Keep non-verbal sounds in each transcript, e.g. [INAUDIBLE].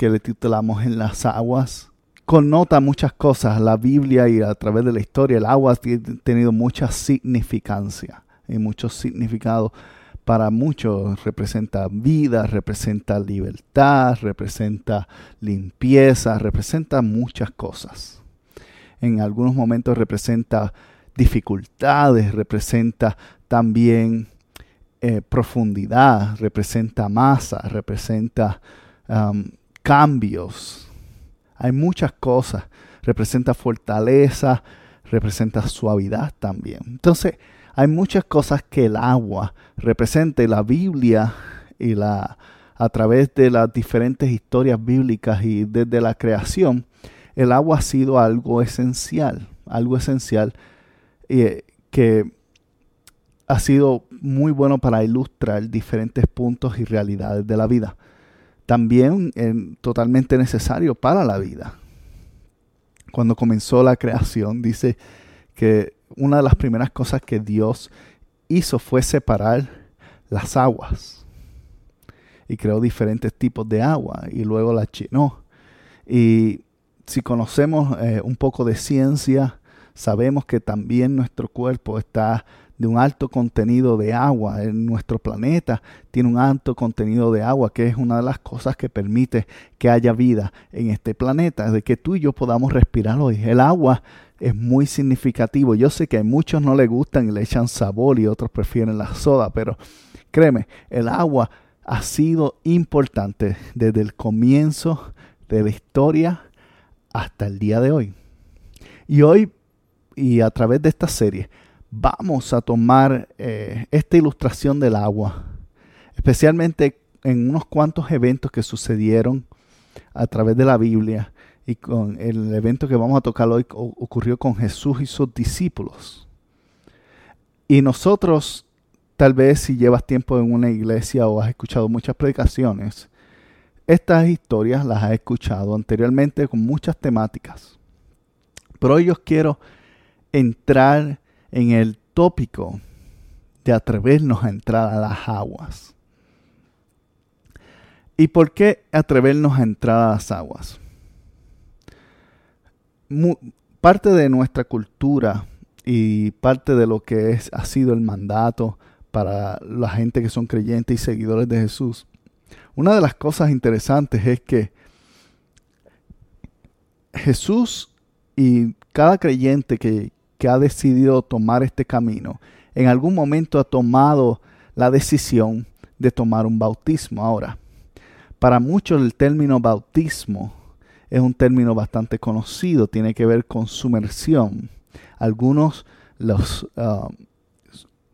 que le titulamos En las aguas connota muchas cosas. La Biblia y a través de la historia el agua ha tenido mucha significancia y mucho significado para muchos. Representa vida, representa libertad, representa limpieza, representa muchas cosas. En algunos momentos representa dificultades, representa también eh, profundidad, representa masa, representa cambios. Hay muchas cosas. Representa fortaleza, representa suavidad también. Entonces, hay muchas cosas que el agua representa y la Biblia y la a través de las diferentes historias bíblicas y desde la creación, el agua ha sido algo esencial, algo esencial eh, que ha sido muy bueno para ilustrar diferentes puntos y realidades de la vida también totalmente necesario para la vida. Cuando comenzó la creación, dice que una de las primeras cosas que Dios hizo fue separar las aguas y creó diferentes tipos de agua y luego la chinó. Y si conocemos eh, un poco de ciencia, sabemos que también nuestro cuerpo está de un alto contenido de agua. En nuestro planeta tiene un alto contenido de agua, que es una de las cosas que permite que haya vida en este planeta, de que tú y yo podamos respirar hoy. El agua es muy significativo. Yo sé que a muchos no le gustan y le echan sabor y otros prefieren la soda, pero créeme, el agua ha sido importante desde el comienzo de la historia hasta el día de hoy. Y hoy, y a través de esta serie, vamos a tomar eh, esta ilustración del agua, especialmente en unos cuantos eventos que sucedieron a través de la Biblia y con el evento que vamos a tocar hoy ocurrió con Jesús y sus discípulos. Y nosotros, tal vez si llevas tiempo en una iglesia o has escuchado muchas predicaciones, estas historias las has escuchado anteriormente con muchas temáticas. Pero hoy yo quiero entrar en el tópico de atrevernos a entrar a las aguas. ¿Y por qué atrevernos a entrar a las aguas? parte de nuestra cultura y parte de lo que es, ha sido el mandato para la gente que son creyentes y seguidores de Jesús. Una de las cosas interesantes es que Jesús y cada creyente que, que ha decidido tomar este camino, en algún momento ha tomado la decisión de tomar un bautismo. Ahora, para muchos el término bautismo es un término bastante conocido, tiene que ver con sumersión. Algunos los, um,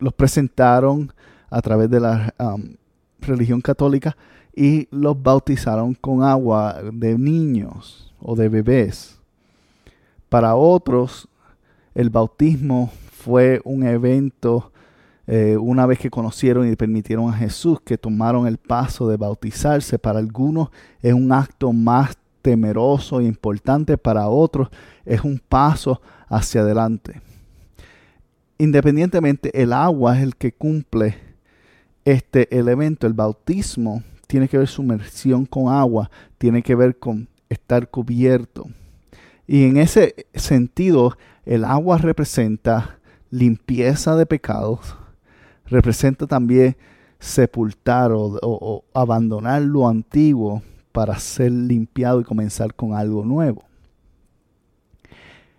los presentaron a través de la um, religión católica y los bautizaron con agua de niños o de bebés. Para otros el bautismo fue un evento eh, una vez que conocieron y permitieron a Jesús que tomaron el paso de bautizarse. Para algunos es un acto más temeroso e importante, para otros es un paso hacia adelante. Independientemente, el agua es el que cumple este elemento. El bautismo tiene que ver sumersión con agua, tiene que ver con estar cubierto. Y en ese sentido, el agua representa limpieza de pecados, representa también sepultar o, abandonar lo antiguo para ser limpiado y comenzar con algo nuevo.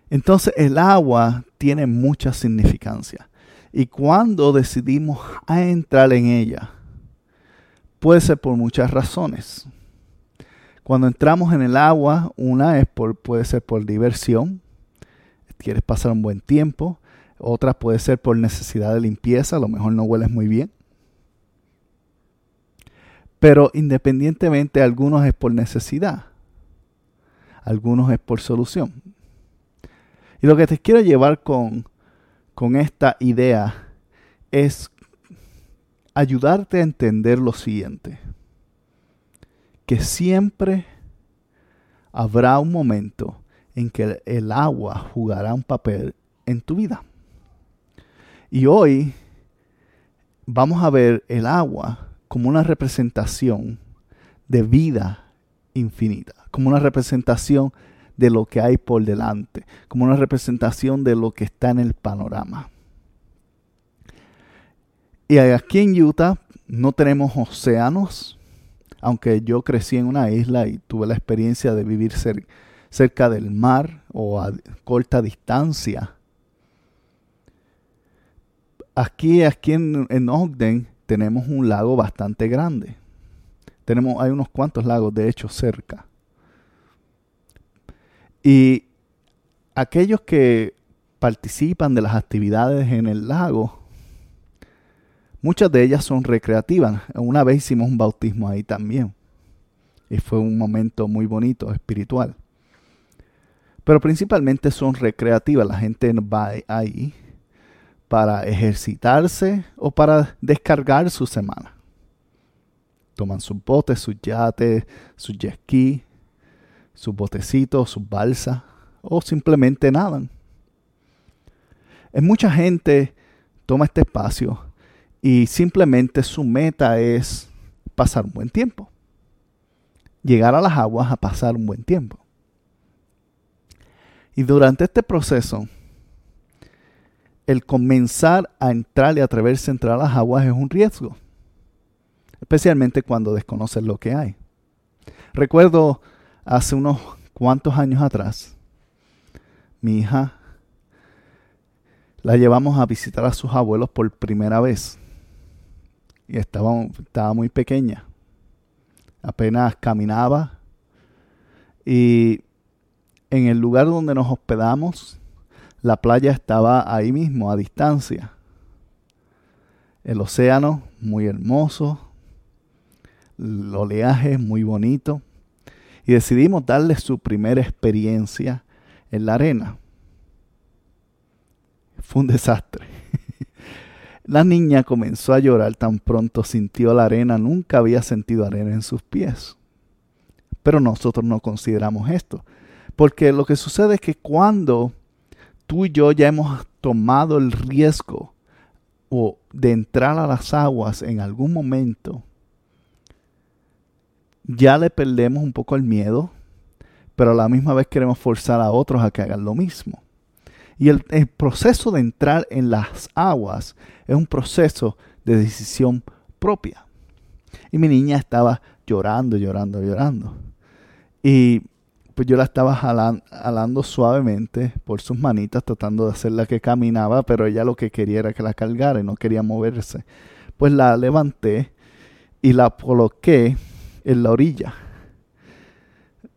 Entonces el agua tiene mucha significancia. Y cuando decidimos entrar en ella, puede ser por muchas razones. Cuando entramos en el agua, una es por, puede ser por diversión, quieres pasar un buen tiempo. Otra puede ser por necesidad de limpieza, a lo mejor no hueles muy bien. Pero independientemente, algunos es por necesidad. algunos es por solución. Y lo que te quiero llevar con, con esta idea es ayudarte a entender lo siguiente, que siempre habrá un momento en que el agua jugará un papel en tu vida. Y hoy vamos a ver el agua como una representación de vida infinita, como una representación de lo que hay por delante, como una representación de lo que está en el panorama. Y aquí en Utah no tenemos océanos, aunque yo crecí en una isla y tuve la experiencia de vivir cerca del mar o a corta distancia. Aquí, aquí en, en Ogden tenemos un lago bastante grande. Tenemos, hay unos cuantos lagos, de hecho, cerca. Y aquellos que participan de las actividades en el lago, muchas de ellas son recreativas. Una vez hicimos un bautismo ahí también. Y fue un momento muy bonito, espiritual. Pero principalmente son recreativas. La gente va ahí para ejercitarse o para descargar su semana toman sus botes, sus yates, sus jet ski, sus botecitos, sus balsas o simplemente nadan. En mucha gente toma este espacio y simplemente su meta es pasar un buen tiempo. Llegar a las aguas a pasar un buen tiempo. Y durante este proceso, el comenzar a entrar y atreverse a entrar a las aguas es un riesgo especialmente cuando desconoces lo que hay. Recuerdo hace unos cuantos años atrás, mi hija la llevamos a visitar a sus abuelos por primera vez. Y estaba, estaba muy pequeña. Apenas caminaba. Y en el lugar donde nos hospedamos, la playa estaba ahí mismo, a distancia. El océano, muy hermoso, el oleaje muy bonito y decidimos darle su primera experiencia en la arena. Fue un desastre. [LAUGHS] la niña comenzó a llorar tan pronto sintió la arena, nunca había sentido arena en sus pies. Pero nosotros no consideramos esto, porque lo que sucede es que cuando tú y yo ya hemos tomado el riesgo o de entrar a las aguas en algún momento, ya le perdemos un poco el miedo, pero a la misma vez queremos forzar a otros a que hagan lo mismo. Y el, proceso de entrar en las aguas es un proceso de decisión propia. Y mi niña estaba llorando, llorando, llorando. Y pues yo la estaba jalando, suavemente por sus manitas, tratando de hacerla que caminaba, pero ella lo que quería era que la cargara y no quería moverse. Pues la levanté y la coloqué en la orilla,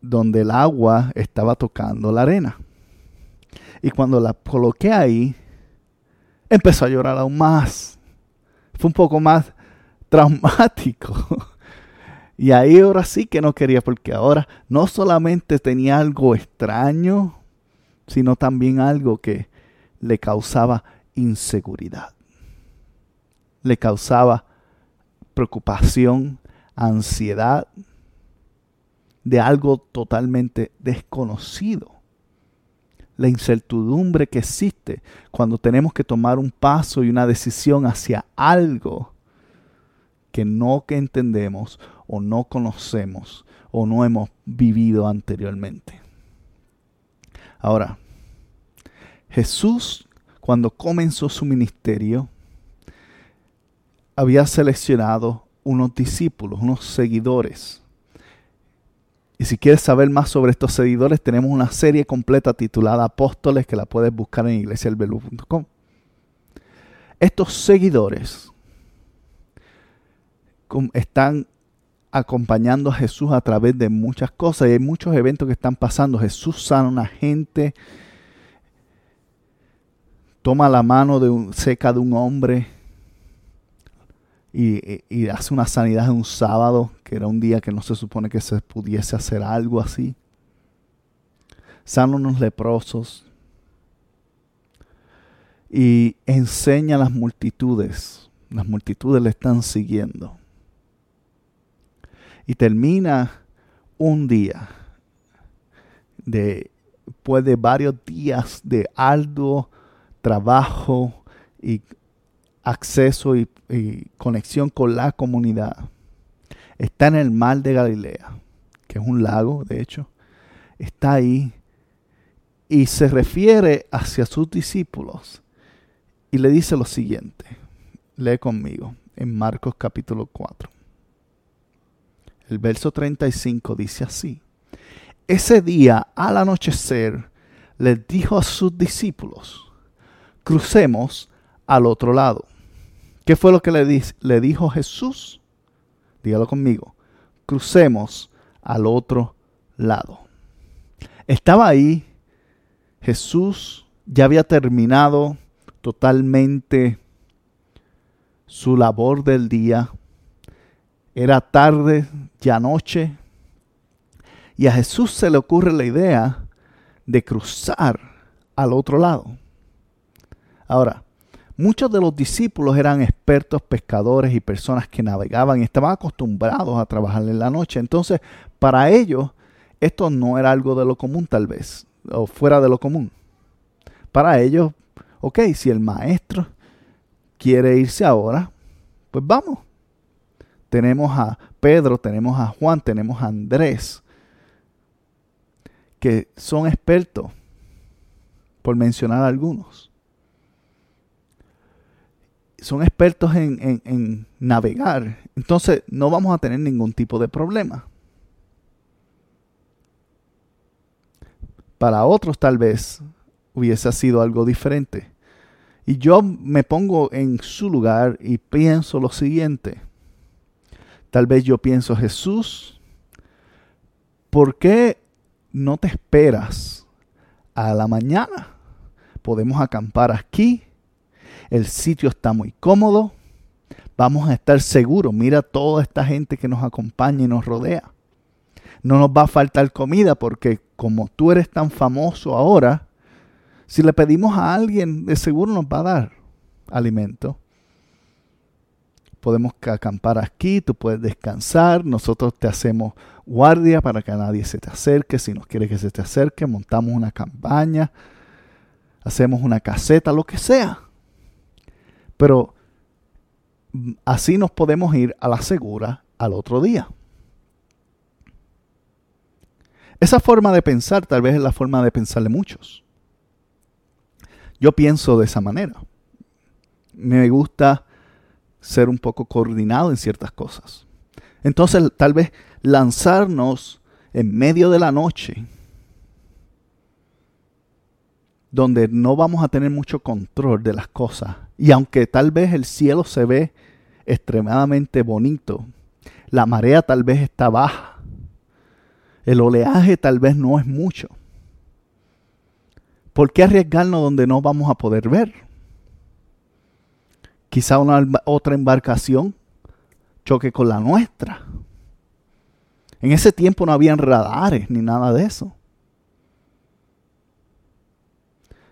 donde el agua estaba tocando la arena. Y cuando la coloqué ahí, empezó a llorar aún más. Fue un poco más [LAUGHS] traumático. Y ahí ahora sí que no quería, porque ahora no solamente tenía algo extraño, sino también algo que le causaba inseguridad. Le causaba preocupación, ansiedad de algo totalmente desconocido. La incertidumbre que existe cuando tenemos que tomar un paso y una decisión hacia algo que no que entendemos o no conocemos o no hemos vivido anteriormente. Ahora, Jesús cuando comenzó su ministerio había seleccionado unos discípulos, unos seguidores. Y si quieres saber más sobre estos seguidores, tenemos una serie completa titulada Apóstoles que la puedes buscar en iglesialbelu.com. Estos seguidores están acompañando a Jesús a través de muchas cosas y hay muchos eventos que están pasando. Jesús sana a una gente, toma la mano de un, seca de un hombre y, hace una sanidad en un sábado, que era un día que no se supone que se pudiese hacer algo así. sana unos leprosos y enseña a las multitudes. Las multitudes le están siguiendo. Y termina un día de, después de varios días de arduo trabajo y acceso y, y, conexión con la comunidad. Está en el mar de Galilea, que es un lago, de hecho. Está ahí y se refiere hacia sus discípulos y le dice lo siguiente. Lee conmigo en Marcos capítulo 4. El verso 35 dice así. Ese día al anochecer les dijo a sus discípulos, crucemos al otro lado. ¿Qué fue lo que le, dijo Jesús? Dígalo conmigo. Crucemos al otro lado. Estaba ahí Jesús, ya había terminado totalmente su labor del día. Era tarde, ya noche, y a Jesús se le ocurre la idea de cruzar al otro lado. Ahora, muchos de los discípulos eran expertos pescadores y personas que navegaban y estaban acostumbrados a trabajar en la noche. Entonces, para ellos, esto no era algo de lo común tal vez, o fuera de lo común. Para ellos, ok, si el maestro quiere irse ahora, pues vamos. Tenemos a Pedro, tenemos a Juan, tenemos a Andrés, que son expertos, por mencionar algunos. Son expertos en, en navegar. Entonces no vamos a tener ningún tipo de problema. Para otros tal vez hubiese sido algo diferente. Y yo me pongo en su lugar y pienso lo siguiente. Tal vez yo pienso, Jesús, ¿por qué no te esperas a la mañana? Podemos acampar aquí. El sitio está muy cómodo. Vamos a estar seguros. Mira toda esta gente que nos acompaña y nos rodea. No nos va a faltar comida porque como tú eres tan famoso ahora, si le pedimos a alguien, de seguro nos va a dar alimento. Podemos acampar aquí, tú puedes descansar, nosotros te hacemos guardia para que nadie se te acerque, si no quiere que se te acerque, montamos una campaña, hacemos una caseta, lo que sea. Pero mm, así nos podemos ir a la segura al otro día. Esa forma de pensar tal vez es la forma de pensar de muchos. Yo pienso de esa manera. Me gusta ser un poco coordinado en ciertas cosas. Entonces, tal vez lanzarnos en medio de la noche, donde no vamos a tener mucho control de las cosas. Y aunque tal vez el cielo se ve extremadamente bonito, la marea tal vez está baja, el oleaje tal vez no es mucho. ¿Por qué arriesgarnos donde no vamos a poder ver? Quizá una otra embarcación choque con la nuestra. En ese tiempo no habían radares ni nada de eso.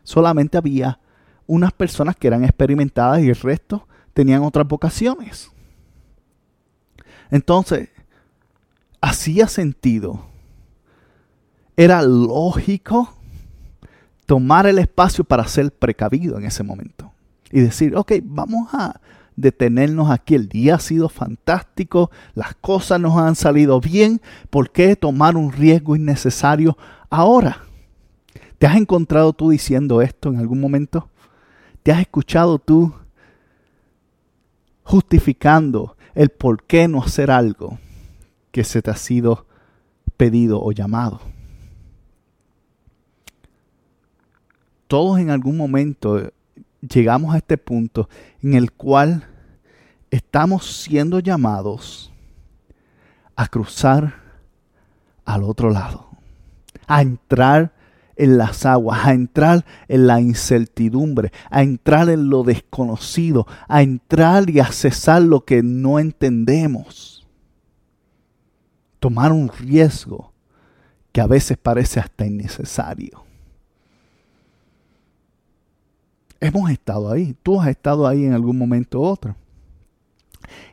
Solamente había unas personas que eran experimentadas y el resto tenían otras vocaciones. Entonces, hacía sentido. Era lógico tomar el espacio para ser precavido en ese momento y decir, ok, vamos a detenernos aquí, el día ha sido fantástico, las cosas nos han salido bien, ¿por qué tomar un riesgo innecesario ahora? ¿Te has encontrado tú diciendo esto en algún momento? ¿Te has escuchado tú justificando el por qué no hacer algo que se te ha sido pedido o llamado? todos en algún momento llegamos a este punto en el cual estamos siendo llamados a cruzar al otro lado, a entrar en las aguas, a entrar en la incertidumbre, a entrar en lo desconocido, a entrar y a cesar lo que no entendemos. Tomar un riesgo que a veces parece hasta innecesario. Hemos estado ahí, tú has estado ahí en algún momento u otro.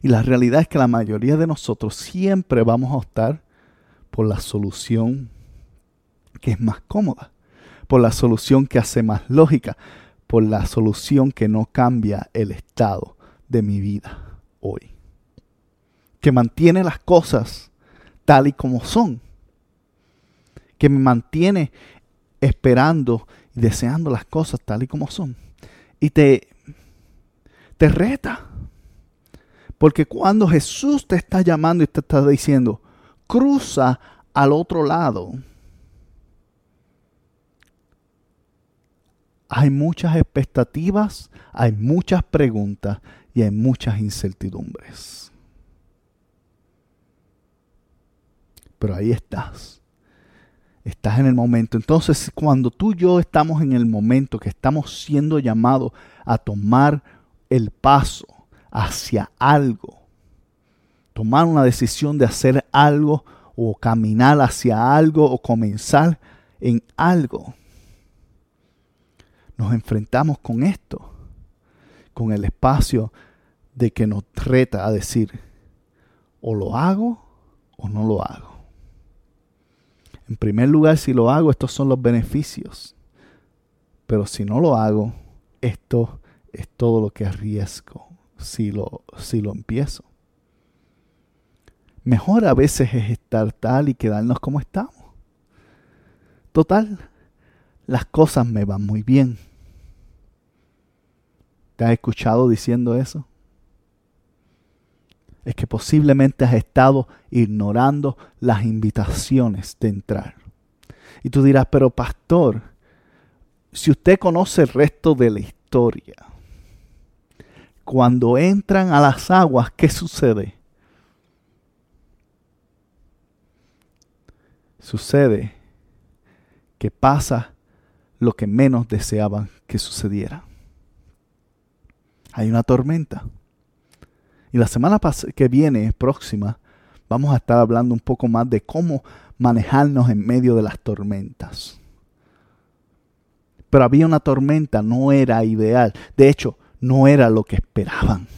Y la realidad es que la mayoría de nosotros siempre vamos a optar por la solución que es más cómoda, por la solución que hace más lógica, por la solución que no cambia el estado de mi vida hoy, que mantiene las cosas tal y como son, que me mantiene esperando y deseando las cosas tal y como son. Y te, te reta. Porque cuando Jesús te está llamando y te está diciendo, cruza al otro lado, hay muchas expectativas, hay muchas preguntas y hay muchas incertidumbres. Pero ahí estás. Estás en el momento. Entonces, cuando tú y yo estamos en el momento que estamos siendo llamados a tomar el paso hacia algo, tomar una decisión de hacer algo o caminar hacia algo o comenzar en algo, nos enfrentamos con esto, con el espacio de que nos reta a decir, o lo hago o no lo hago. En primer lugar, si lo hago, estos son los beneficios. Pero si no lo hago, esto es todo lo que arriesgo si lo, si lo empiezo. Mejor a veces es estar tal y quedarnos como estamos. Total, las cosas me van muy bien. ¿Te has escuchado diciendo eso? Es que posiblemente has estado ignorando las invitaciones de entrar. Y tú dirás, pero pastor, si usted conoce el resto de la historia, cuando entran a las aguas, ¿qué sucede? Sucede que pasa lo que menos deseaban que sucediera. Hay una tormenta. Y la semana que viene, próxima, vamos a estar hablando un poco más de cómo manejarnos en medio de las tormentas. Pero había una tormenta, no era ideal. De hecho, no era lo que esperaban.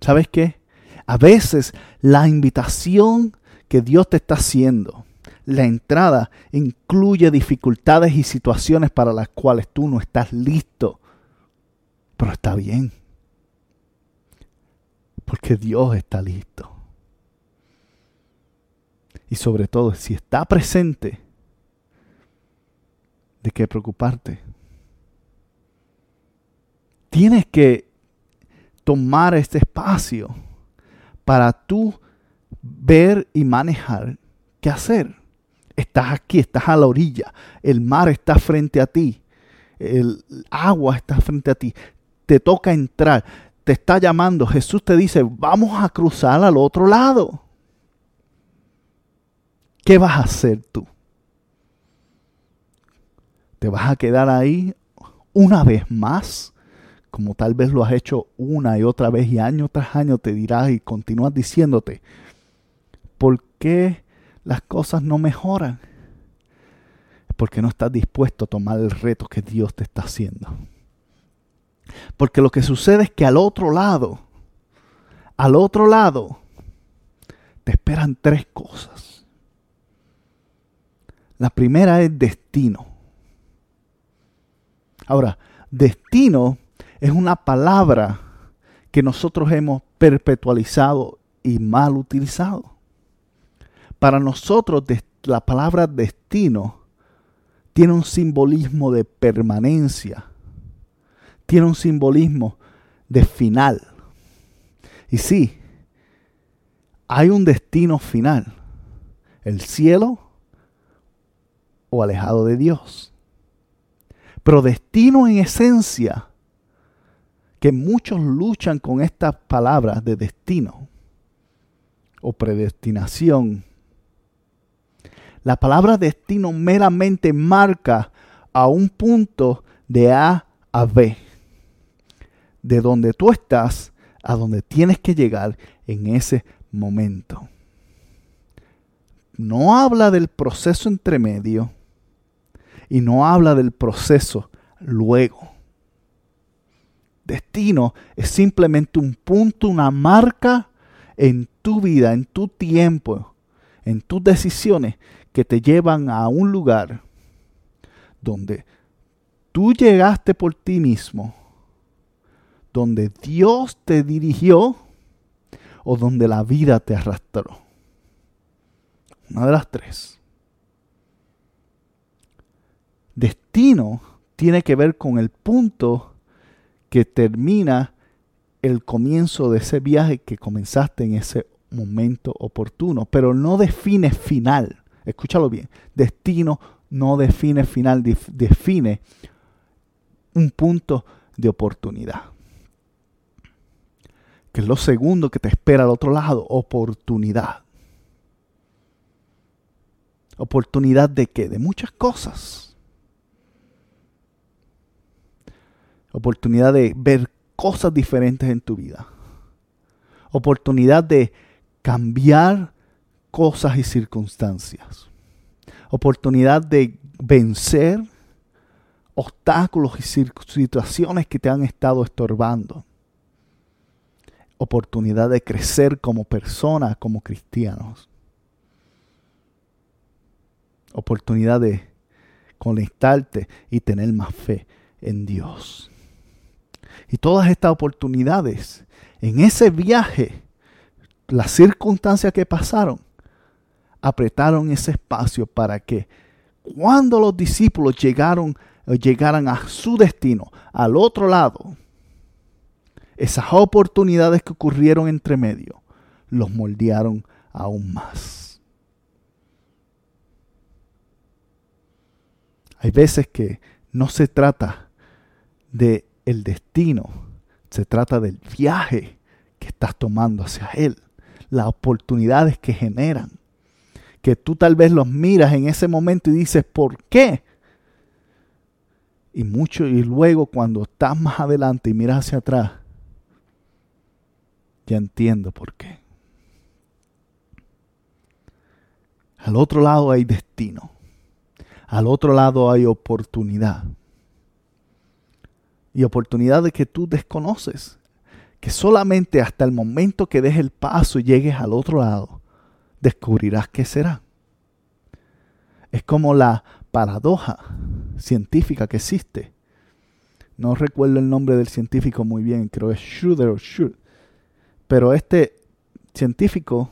¿Sabes qué? A veces la invitación que Dios te está haciendo, la entrada, incluye dificultades y situaciones para las cuales tú no estás listo. Pero está bien. Porque Dios está listo. Y sobre todo, si está presente, ¿de qué preocuparte? Tienes que tomar este espacio para tú ver y manejar qué hacer. Estás aquí, estás a la orilla, el mar está frente a ti, el agua está frente a ti, te toca entrar, te está llamando, Jesús te dice, vamos a cruzar al otro lado. ¿Qué vas a hacer tú? ¿Te vas a quedar ahí una vez más? como tal vez lo has hecho una y otra vez y año tras año te dirás y continúas diciéndote, ¿por qué las cosas no mejoran? Porque no estás dispuesto a tomar el reto que Dios te está haciendo. Porque lo que sucede es que al otro lado, al otro lado, te esperan tres cosas. La primera es destino. Ahora, destino es una palabra que nosotros hemos perpetualizado y mal utilizado. Para nosotros la palabra destino tiene un simbolismo de permanencia, tiene un simbolismo de final. Y sí, hay un destino final, el cielo o alejado de Dios. Pero destino en esencia que muchos luchan con estas palabras de destino o predestinación. La palabra destino meramente marca a un punto de A a B, de donde tú estás a donde tienes que llegar en ese momento. no habla del proceso entre medio y no habla del proceso luego. Destino es simplemente un punto, una marca en tu vida, en tu tiempo, en tus decisiones que te llevan a un lugar donde tú llegaste por ti mismo, donde Dios te dirigió o donde la vida te arrastró. Una de las tres. Destino tiene que ver con el punto que termina el comienzo de ese viaje que comenzaste en ese momento oportuno, pero no define final. Escúchalo bien. Destino no define final, define un punto de oportunidad. Que es lo segundo que te espera al otro lado, oportunidad. ¿Oportunidad de qué? De muchas cosas. Oportunidad de ver cosas diferentes en tu vida. Oportunidad de cambiar cosas y circunstancias. Oportunidad de vencer obstáculos y situaciones que te han estado estorbando. Oportunidad de crecer como persona, como cristianos oportunidad de conectarte y tener más fe en Dios. Y todas estas oportunidades, en ese viaje, las circunstancias que pasaron, apretaron ese espacio para que cuando los discípulos llegaron, llegaran a su destino, al otro lado, esas oportunidades que ocurrieron entre medio, los moldearon aún más. Hay veces que no se trata de el destino, se trata del viaje que estás tomando hacia él, las oportunidades que generan, que tú tal vez los miras en ese momento y dices, ¿por qué? Y mucho y luego cuando estás más adelante y miras hacia atrás, ya entiendo por qué. Al otro lado hay destino. Al otro lado hay oportunidad. Y oportunidades que tú desconoces. Que solamente hasta el momento que des el paso y llegues al otro lado, descubrirás qué será. Es como la paradoja científica que existe. No recuerdo el nombre del científico muy bien, creo que es Schroeder o Schroeder. Pero este científico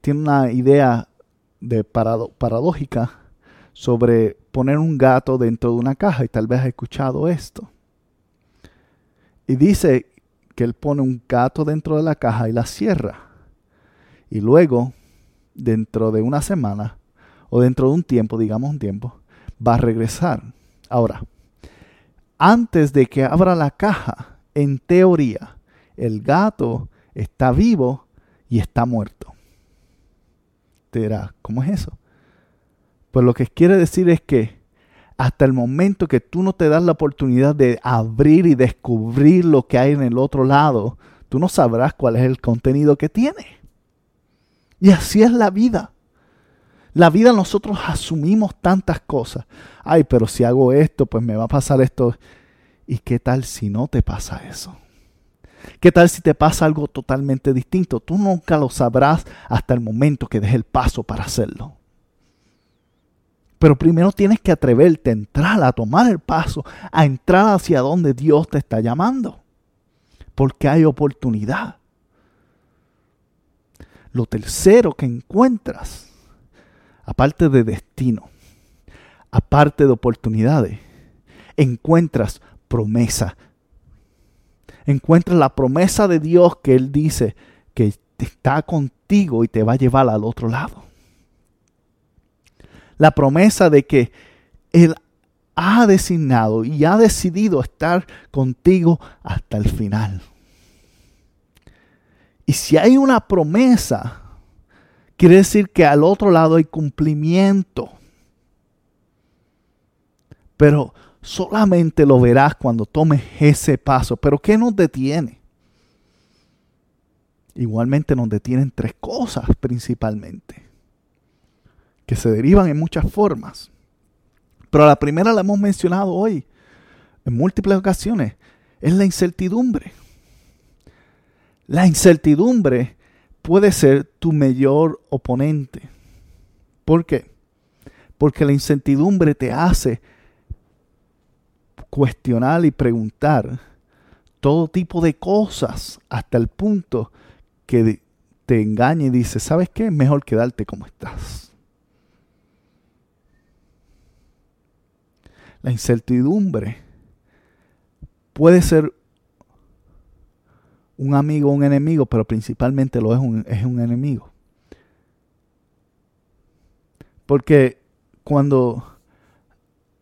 tiene una idea de paradójica sobre poner un gato dentro de una caja y tal vez has escuchado esto. Y dice que él pone un gato dentro de la caja y la cierra. Y luego, dentro de una semana o dentro de un tiempo, digamos un tiempo, va a regresar. Ahora, antes de que abra la caja, en teoría, el gato está vivo y está muerto. ¿cómo es eso? Pues lo que quiere decir es que hasta el momento que tú no te das la oportunidad de abrir y descubrir lo que hay en el otro lado, tú no sabrás cuál es el contenido que tiene. Y así es la vida. La vida nosotros asumimos tantas cosas. Ay, pero si hago esto, pues me va a pasar esto. ¿Y qué tal si no te pasa eso? ¿Qué tal si te pasa algo totalmente distinto? Tú nunca lo sabrás hasta el momento que des el paso para hacerlo. Pero primero tienes que atreverte a entrar, a tomar el paso, a entrar hacia donde Dios te está llamando. Porque hay oportunidad. Lo tercero que encuentras, aparte de destino, aparte de oportunidades, encuentras promesa encuentras la promesa de Dios que Él dice que está contigo y te va a llevar al otro lado. La promesa de que Él ha designado y ha decidido estar contigo hasta el final. Y si hay una promesa, quiere decir que al otro lado hay cumplimiento. Pero solamente lo verás cuando tomes ese paso. Pero ¿qué nos detiene? igualmente nos detienen tres cosas principalmente, que se derivan en muchas formas. Pero la primera la hemos mencionado hoy en múltiples ocasiones, es la incertidumbre. La incertidumbre puede ser tu mayor oponente. ¿Por qué? Porque la incertidumbre te hace cuestionar y preguntar todo tipo de cosas hasta el punto que te engaña y dice, ¿sabes qué? Mejor quedarte como estás. La incertidumbre puede ser un amigo o un enemigo, pero principalmente lo es un, es un enemigo. Porque cuando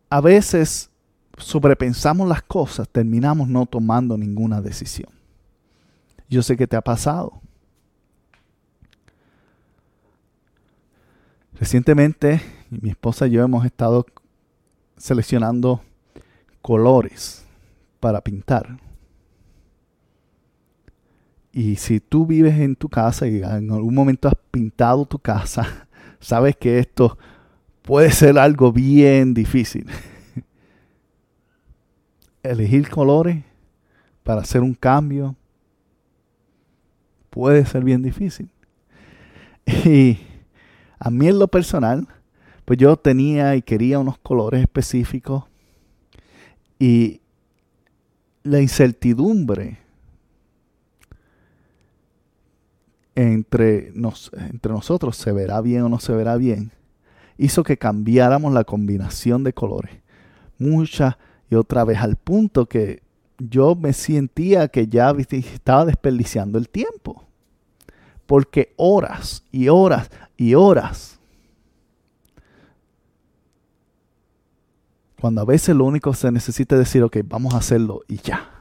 a veces sobrepensamos las cosas, terminamos no tomando ninguna decisión. Yo sé que te ha pasado. Recientemente mi esposa y yo hemos estado seleccionando colores para pintar. Y si tú vives en tu casa y en algún momento has pintado tu casa, [LAUGHS] sabes que esto puede ser algo bien difícil. [LAUGHS] Elegir colores para hacer un cambio puede ser bien difícil. [LAUGHS] Y a mí en lo personal, pues yo tenía y quería unos colores específicos y la incertidumbre entre, nos, entre nosotros, se verá bien o no se verá bien, hizo que cambiáramos la combinación de colores muchas otra vez al punto que yo me sentía que ya estaba desperdiciando el tiempo. Porque horas y horas y horas. Cuando a veces lo único que se necesita es decir, ok, vamos a hacerlo y ya.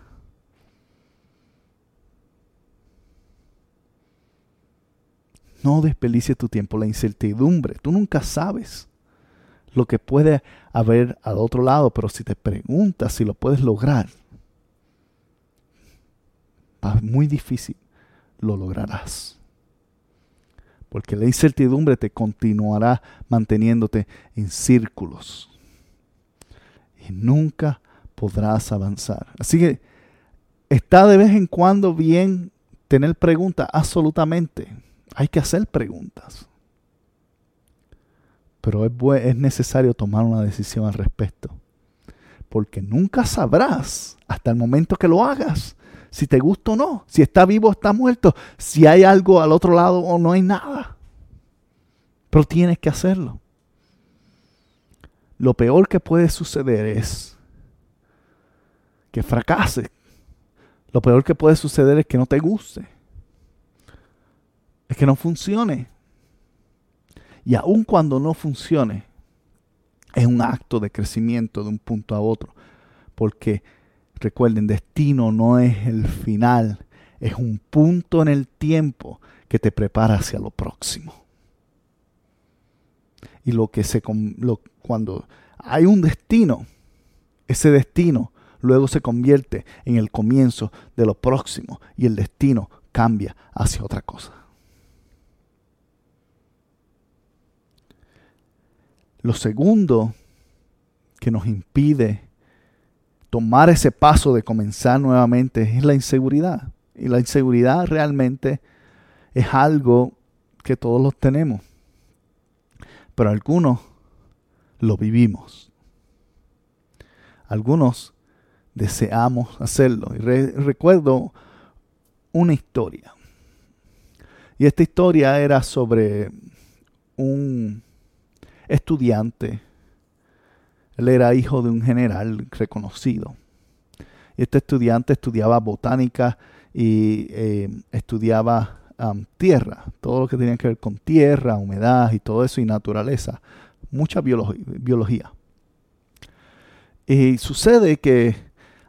No desperdicies tu tiempo, la incertidumbre. Tú nunca sabes lo que puede haber al otro lado, pero si te preguntas si lo puedes lograr, va muy difícil, lo lograrás. Porque la incertidumbre te continuará manteniéndote en círculos. Y nunca podrás avanzar. Así que está de vez en cuando bien tener preguntas, absolutamente hay que hacer preguntas. Pero es, es necesario tomar una decisión al respecto. Porque nunca sabrás hasta el momento que lo hagas si te gusta o no, si está vivo o está muerto, si hay algo al otro lado o no hay nada. Pero tienes que hacerlo. Lo peor que puede suceder es que fracase. Lo peor que puede suceder es que no te guste es que no funcione. Y aun cuando no funcione, es un acto de crecimiento de un punto a otro. Porque recuerden, destino no es el final, es un punto en el tiempo que te prepara hacia lo próximo. Y lo que se lo, cuando hay un destino, ese destino luego se convierte en el comienzo de lo próximo y el destino cambia hacia otra cosa. Lo segundo que nos impide tomar ese paso de comenzar nuevamente es la inseguridad. Y la inseguridad realmente es algo que todos los tenemos. Pero algunos lo vivimos. Algunos deseamos hacerlo. Y recuerdo una historia. Y esta historia era sobre un estudiante. Él era hijo de un general reconocido. Este estudiante estudiaba botánica y eh, estudiaba tierra, todo lo que tenía que ver con tierra, humedad y todo eso y naturaleza. Mucha biología. Y sucede que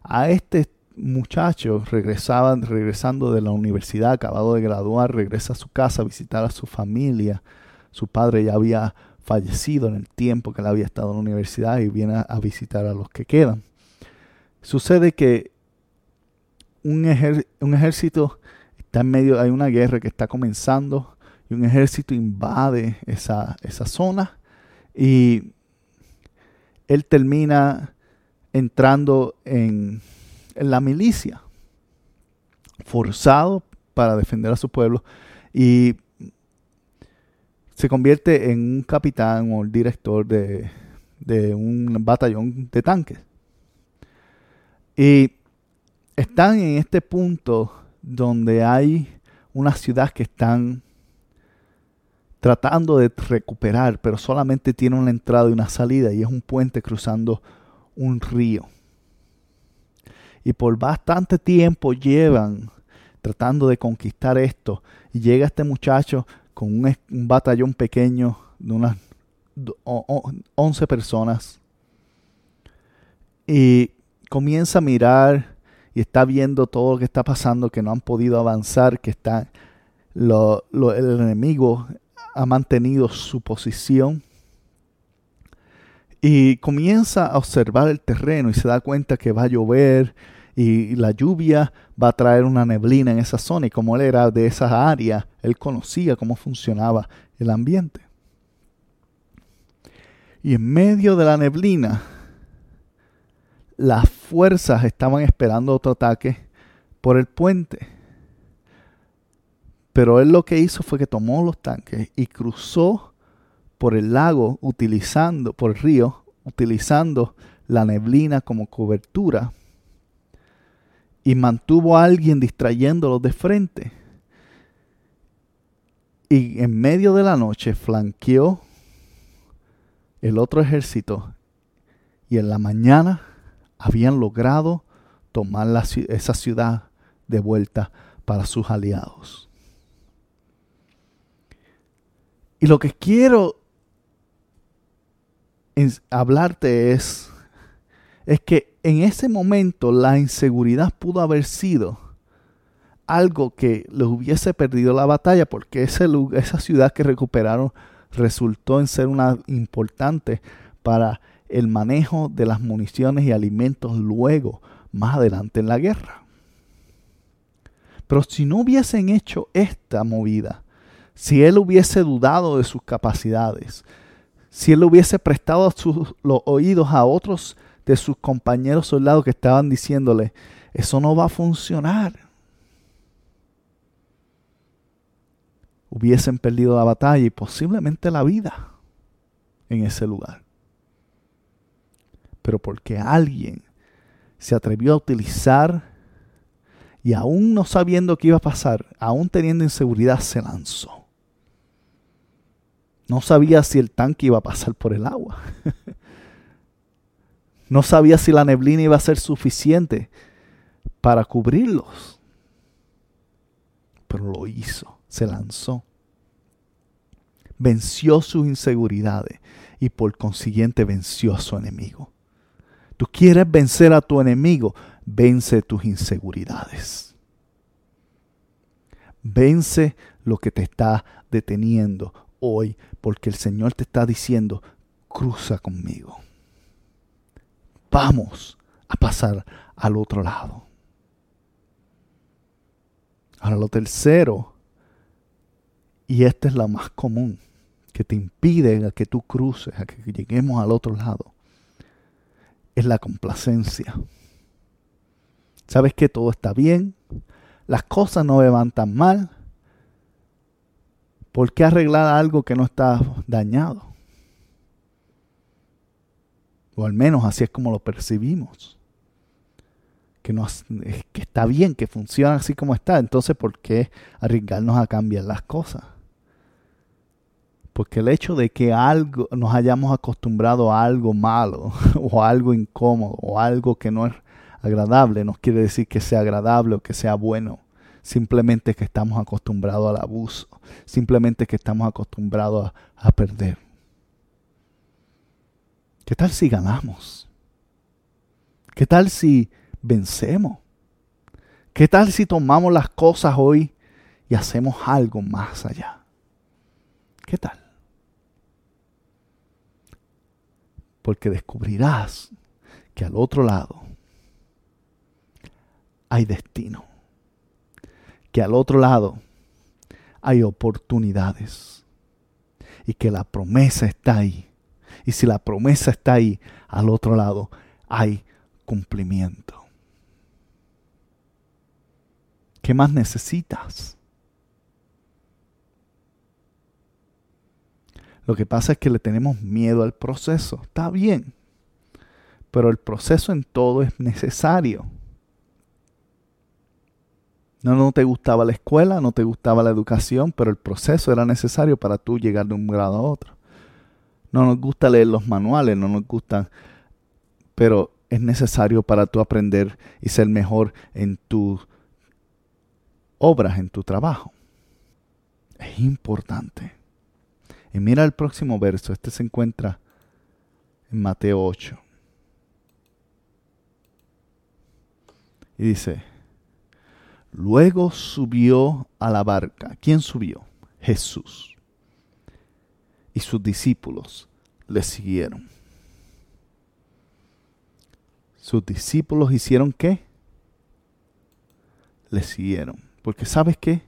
a este muchacho regresaba, regresando de la universidad, acabado de graduar, regresa a su casa a visitar a su familia. Su padre ya había fallecido en el tiempo que él había estado en la universidad y viene a, visitar a los que quedan. Sucede que un, ejército está en medio, hay una guerra que está comenzando y un ejército invade esa, esa zona y él termina entrando en, en la milicia, forzado para defender a su pueblo y se convierte en un capitán o el director de, un batallón de tanques. Y están en este punto donde hay una ciudad que están tratando de recuperar, pero solamente tiene una entrada y una salida y es un puente cruzando un río. Y por bastante tiempo llevan tratando de conquistar esto y llega este muchacho con un, batallón pequeño de unas 11 personas. Y comienza a mirar y está viendo todo lo que está pasando, que no han podido avanzar, que está lo, el enemigo ha mantenido su posición. Y comienza a observar el terreno y se da cuenta que va a llover y la lluvia va a traer una neblina en esa zona y como él era de esa área, él conocía cómo funcionaba el ambiente. Y en medio de la neblina, las fuerzas estaban esperando otro ataque por el puente. Pero él lo que hizo fue que tomó los tanques y cruzó por el lago utilizando, por el río, utilizando la neblina como cobertura y mantuvo a alguien distrayéndolos de frente. Y en medio de la noche flanqueó el otro ejército y en la mañana habían logrado tomar esa ciudad de vuelta para sus aliados. Y lo que quiero hablarte es, es que en ese momento la inseguridad pudo haber sido algo que les hubiese perdido la batalla porque ese, esa ciudad que recuperaron resultó en ser una importante para el manejo de las municiones y alimentos luego, más adelante en la guerra. Pero si no hubiesen hecho esta movida, si él hubiese dudado de sus capacidades, si él hubiese prestado sus, los oídos a otros de sus compañeros soldados que estaban diciéndole, eso no va a funcionar. Hubiesen perdido la batalla y posiblemente la vida en ese lugar. Pero porque alguien se atrevió a utilizar y aún no sabiendo qué iba a pasar, aún teniendo inseguridad, se lanzó. No sabía si el tanque iba a pasar por el agua. [LAUGHS] No sabía si la neblina iba a ser suficiente para cubrirlos. Pero lo hizo, se lanzó. Venció sus inseguridades y por consiguiente venció a su enemigo. Tú quieres vencer a tu enemigo, vence tus inseguridades. Vence lo que te está deteniendo hoy, porque el Señor te está diciendo, cruza conmigo vamos a pasar al otro lado. Ahora lo tercero, y esta es la más común, que te impide a que tú cruces, a que lleguemos al otro lado, es la complacencia. Sabes que todo está bien, las cosas no me van tan mal. ¿Por qué arreglar algo que no está dañado? O al menos así es como lo percibimos. Que, que está bien, que funciona así como está. Entonces, ¿por qué arriesgarnos a cambiar las cosas? Porque el hecho de que algo nos hayamos acostumbrado a algo malo [LAUGHS] o a algo incómodo o algo que no es agradable no quiere decir que sea agradable o que sea bueno. Simplemente que estamos acostumbrados al abuso. Simplemente que estamos acostumbrados a perder. ¿Qué tal si ganamos? ¿Qué tal si vencemos? ¿Qué tal si tomamos las cosas hoy y hacemos algo más allá? ¿Qué tal? Porque descubrirás que al otro lado hay destino, que al otro lado hay oportunidades y que la promesa está ahí. Y si la promesa está ahí, al otro lado hay cumplimiento. ¿Qué más necesitas? Lo que pasa es que le tenemos miedo al proceso. Está bien. Pero el proceso en todo es necesario. No, no te gustaba la escuela, no te gustaba la educación, pero el proceso era necesario para tú llegar de un grado a otro. No nos gusta leer los manuales, no nos gustan, pero es necesario para tú aprender y ser mejor en tus obras, en tu trabajo. Es importante. Y mira el próximo verso, este se encuentra en Mateo 8. Y dice, luego subió a la barca. ¿Quién subió? Jesús. Y sus discípulos le siguieron. Sus discípulos hicieron qué? Le siguieron. Porque sabes qué?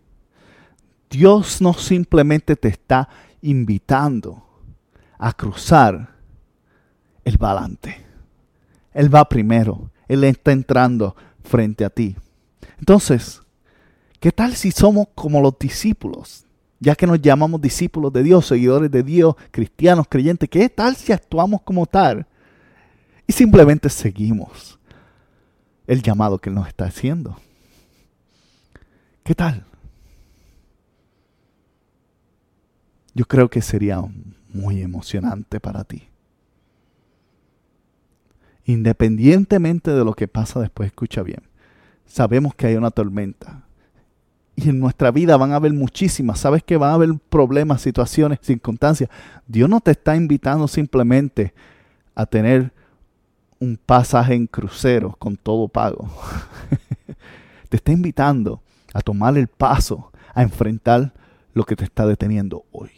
Dios no simplemente te está invitando a cruzar el balante. Él va primero. Él está entrando frente a ti. Entonces, ¿qué tal si somos como los discípulos? Ya que nos llamamos discípulos de Dios, seguidores de Dios, cristianos, creyentes, ¿qué tal si actuamos como tal? Y simplemente seguimos el llamado que Él nos está haciendo. ¿Qué tal? Yo creo que sería muy emocionante para ti. Independientemente de lo que pasa después, escucha bien. Sabemos que hay una tormenta. Y en nuestra vida van a haber muchísimas. Sabes que van a haber problemas, situaciones, circunstancias. Dios no te está invitando simplemente a tener un pasaje en crucero con todo pago. [LAUGHS] te está invitando a tomar el paso, a enfrentar lo que te está deteniendo hoy.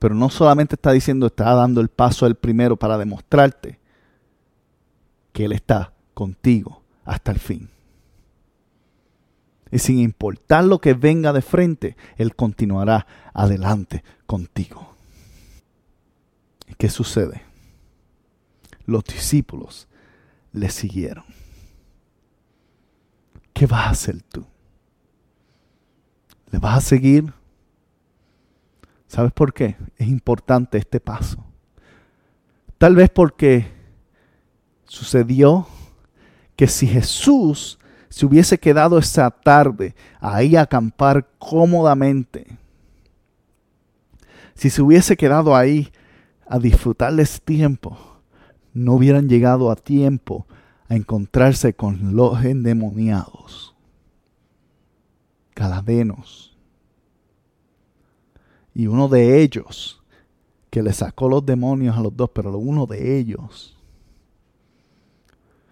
Pero no solamente está diciendo, está dando el paso el primero para demostrarte que Él está contigo hasta el fin. Y sin importar lo que venga de frente, Él continuará adelante contigo. ¿Y qué sucede? Los discípulos le siguieron. ¿Qué vas a hacer tú? ¿Le vas a seguir? ¿Sabes por qué? Es importante este paso. Tal vez porque sucedió que si Jesús se hubiese quedado esa tarde ahí a acampar cómodamente, si se hubiese quedado ahí a disfrutar ese tiempo, no hubieran llegado a tiempo a encontrarse con los endemoniados, caladenos. Y uno de ellos, que le sacó los demonios a los dos, pero uno de ellos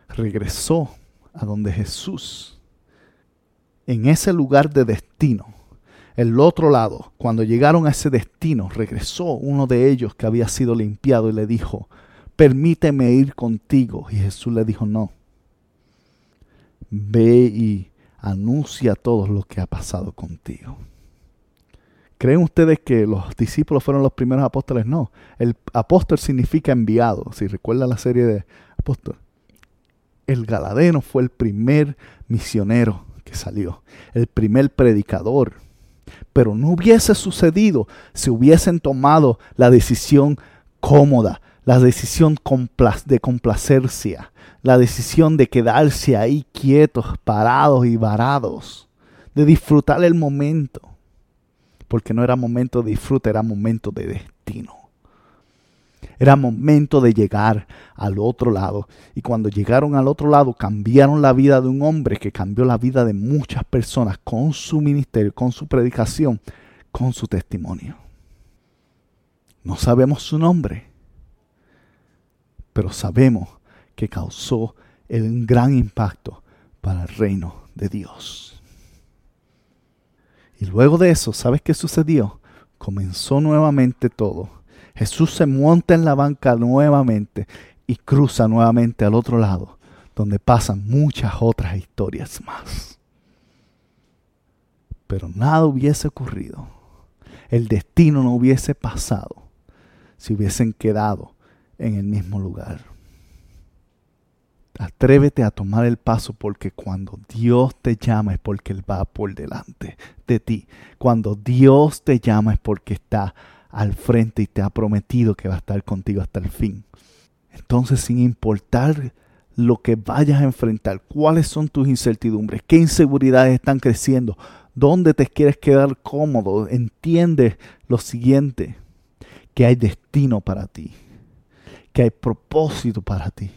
regresó a donde Jesús, en ese lugar de destino, el otro lado, cuando llegaron a ese destino, regresó uno de ellos que había sido limpiado y le dijo, permíteme ir contigo. Y Jesús le dijo, no, ve y anuncia todo lo que ha pasado contigo. ¿Creen ustedes que los discípulos fueron los primeros apóstoles? No. El apóstol significa enviado. Si recuerdan la serie de apóstoles. El Galadeno fue el primer misionero que salió. El primer predicador. Pero no hubiese sucedido si hubiesen tomado la decisión cómoda, la decisión de complacencia, la decisión de quedarse ahí quietos, parados y varados, de disfrutar el momento porque no era momento de disfrute, era momento de destino. Era momento de llegar al otro lado. Y cuando llegaron al otro lado, cambiaron la vida de un hombre que cambió la vida de muchas personas con su ministerio, con su predicación, con su testimonio. No sabemos su nombre, pero sabemos que causó un gran impacto para el reino de Dios. Y luego de eso, ¿sabes qué sucedió? Comenzó nuevamente todo. Jesús se monta en la banca nuevamente y cruza nuevamente al otro lado, donde pasan muchas otras historias más. Pero nada hubiese ocurrido. El destino no hubiese pasado si hubiesen quedado en el mismo lugar. Atrévete a tomar el paso porque cuando Dios te llama es porque Él va por delante de ti. Cuando Dios te llama es porque está al frente y te ha prometido que va a estar contigo hasta el fin. Entonces, sin importar lo que vayas a enfrentar, cuáles son tus incertidumbres, qué inseguridades están creciendo, dónde te quieres quedar cómodo, entiende lo siguiente, que hay destino para ti, que hay propósito para ti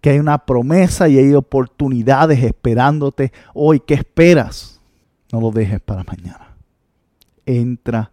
que hay una promesa y hay oportunidades esperándote hoy. ¿Qué esperas? No lo dejes para mañana. Entra